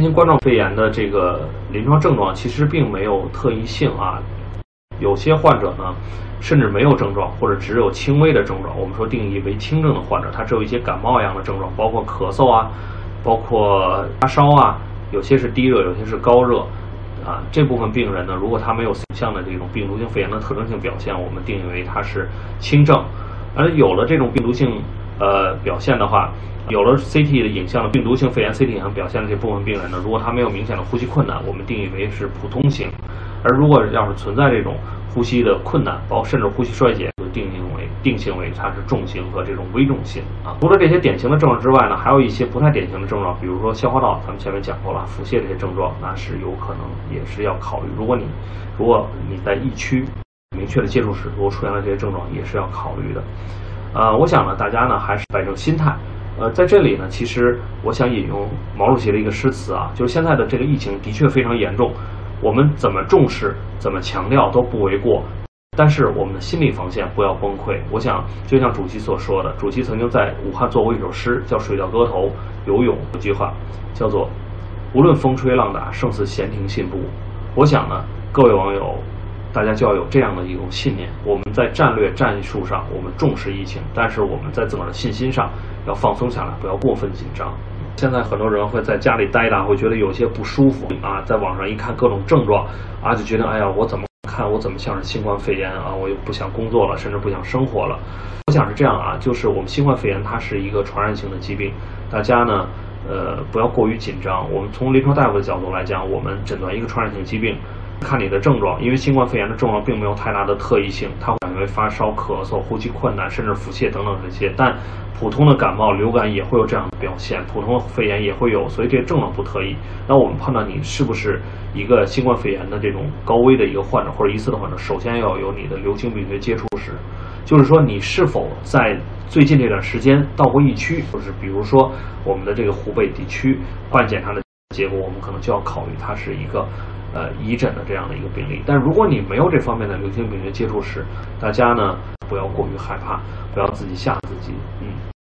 新型冠状肺炎的这个临床症状其实并没有特异性啊，有些患者呢甚至没有症状，或者只有轻微的症状。我们说定义为轻症的患者，他只有一些感冒一样的症状，包括咳嗽啊，包括发烧啊，有些是低热，有些是高热。啊，这部分病人呢，如果他没有像的这种病毒性肺炎的特征性表现，我们定义为他是轻症；而有了这种病毒性呃表现的话，有了 CT 的影像的病毒性肺炎 CT 影像表现的这部分病人呢，如果他没有明显的呼吸困难，我们定义为是普通型；而如果要是存在这种呼吸的困难，包括甚至呼吸衰竭，就定性为定性为它是重型和这种危重型啊。除了这些典型的症状之外呢，还有一些不太典型的症状，比如说消化道，咱们前面讲过了，腹泻这些症状，那是有可能也是要考虑。如果你如果你在疫区明确的接触史，如果出现了这些症状，也是要考虑的。呃，我想呢，大家呢还是摆正心态。呃，在这里呢，其实我想引用毛主席的一个诗词啊，就是现在的这个疫情的确非常严重。我们怎么重视、怎么强调都不为过，但是我们的心理防线不要崩溃。我想，就像主席所说的，主席曾经在武汉做过一首诗，叫《水调歌头·游泳》，有句话叫做“无论风吹浪打，胜似闲庭信步”。我想呢，各位网友，大家就要有这样的一种信念：我们在战略战术上，我们重视疫情，但是我们在自个儿的信心上要放松下来，不要过分紧张。现在很多人会在家里待着，会觉得有些不舒服啊，在网上一看各种症状啊，就觉得哎呀，我怎么看我怎么像是新冠肺炎啊，我又不想工作了，甚至不想生活了。我想是这样啊，就是我们新冠肺炎它是一个传染性的疾病，大家呢，呃，不要过于紧张。我们从临床大夫的角度来讲，我们诊断一个传染性疾病。看你的症状，因为新冠肺炎的症状并没有太大的特异性，它会感觉发烧、咳嗽、呼吸困难，甚至腹泻等等这些。但普通的感冒、流感也会有这样的表现，普通的肺炎也会有，所以这些症状不特异。那我们判断你是不是一个新冠肺炎的这种高危的一个患者或者疑似的患者，首先要有你的流行病学接触史，就是说你是否在最近这段时间到过疫区，就是比如说我们的这个湖北地区化验检查的结果，我们可能就要考虑它是一个。呃，疑诊的这样的一个病例，但如果你没有这方面的流行病学接触史，大家呢不要过于害怕，不要自己吓自己。嗯